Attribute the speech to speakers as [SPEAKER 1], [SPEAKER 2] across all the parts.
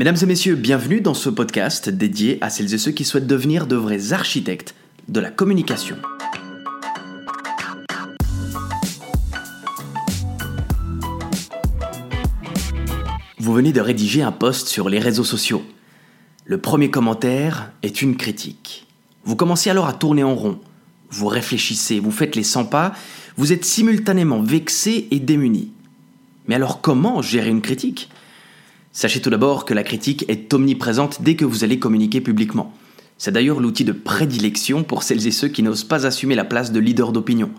[SPEAKER 1] Mesdames et messieurs, bienvenue dans ce podcast dédié à celles et ceux qui souhaitent devenir de vrais architectes de la communication. Vous venez de rédiger un post sur les réseaux sociaux. Le premier commentaire est une critique. Vous commencez alors à tourner en rond. Vous réfléchissez, vous faites les 100 pas, vous êtes simultanément vexé et démuni. Mais alors comment gérer une critique? Sachez tout d'abord que la critique est omniprésente dès que vous allez communiquer publiquement. C'est d'ailleurs l'outil de prédilection pour celles et ceux qui n'osent pas assumer la place de leader d'opinion.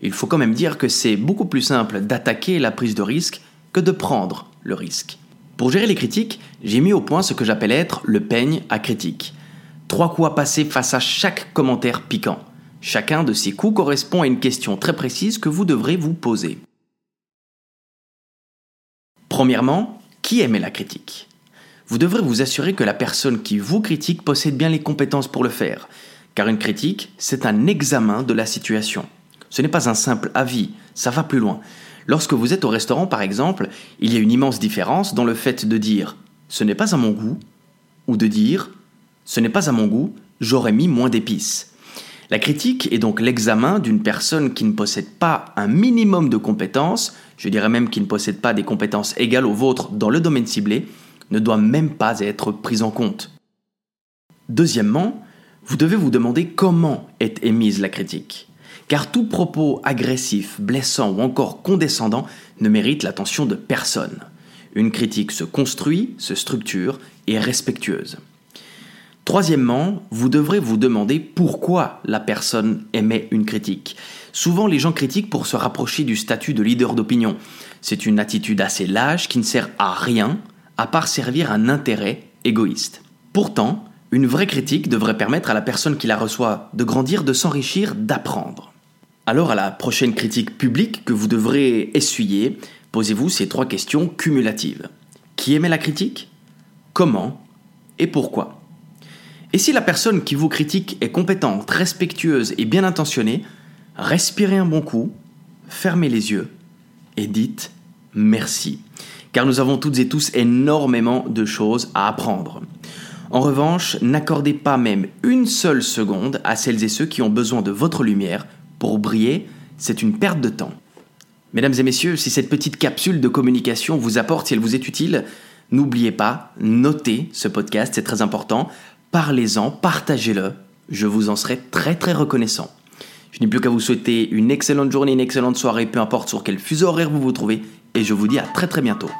[SPEAKER 1] Il faut quand même dire que c'est beaucoup plus simple d'attaquer la prise de risque que de prendre le risque. Pour gérer les critiques, j'ai mis au point ce que j'appelle être le peigne à critique. Trois coups à passer face à chaque commentaire piquant. Chacun de ces coups correspond à une question très précise que vous devrez vous poser. Premièrement, qui émet la critique Vous devrez vous assurer que la personne qui vous critique possède bien les compétences pour le faire, car une critique, c'est un examen de la situation. Ce n'est pas un simple avis, ça va plus loin. Lorsque vous êtes au restaurant, par exemple, il y a une immense différence dans le fait de dire ⁇ ce n'est pas à mon goût ⁇ ou de dire ⁇ ce n'est pas à mon goût, j'aurais mis moins d'épices ⁇ La critique est donc l'examen d'une personne qui ne possède pas un minimum de compétences, je dirais même qui ne possède pas des compétences égales aux vôtres dans le domaine ciblé, ne doit même pas être prise en compte. Deuxièmement, vous devez vous demander comment est émise la critique car tout propos agressif, blessant ou encore condescendant ne mérite l'attention de personne. Une critique se construit, se structure et est respectueuse. Troisièmement, vous devrez vous demander pourquoi la personne émet une critique. Souvent, les gens critiquent pour se rapprocher du statut de leader d'opinion. C'est une attitude assez lâche qui ne sert à rien à part servir un intérêt égoïste. Pourtant, une vraie critique devrait permettre à la personne qui la reçoit de grandir, de s'enrichir, d'apprendre. Alors à la prochaine critique publique que vous devrez essuyer, posez-vous ces trois questions cumulatives. Qui émet la critique? Comment? Et pourquoi? Et si la personne qui vous critique est compétente, respectueuse et bien intentionnée, respirez un bon coup, fermez les yeux et dites merci. Car nous avons toutes et tous énormément de choses à apprendre. En revanche, n'accordez pas même une seule seconde à celles et ceux qui ont besoin de votre lumière pour briller, c'est une perte de temps. Mesdames et messieurs, si cette petite capsule de communication vous apporte, si elle vous est utile, n'oubliez pas, notez ce podcast, c'est très important. Parlez-en, partagez-le. Je vous en serai très très reconnaissant. Je n'ai plus qu'à vous souhaiter une excellente journée, une excellente soirée, peu importe sur quel fuseau horaire vous vous trouvez, et je vous dis à très très bientôt.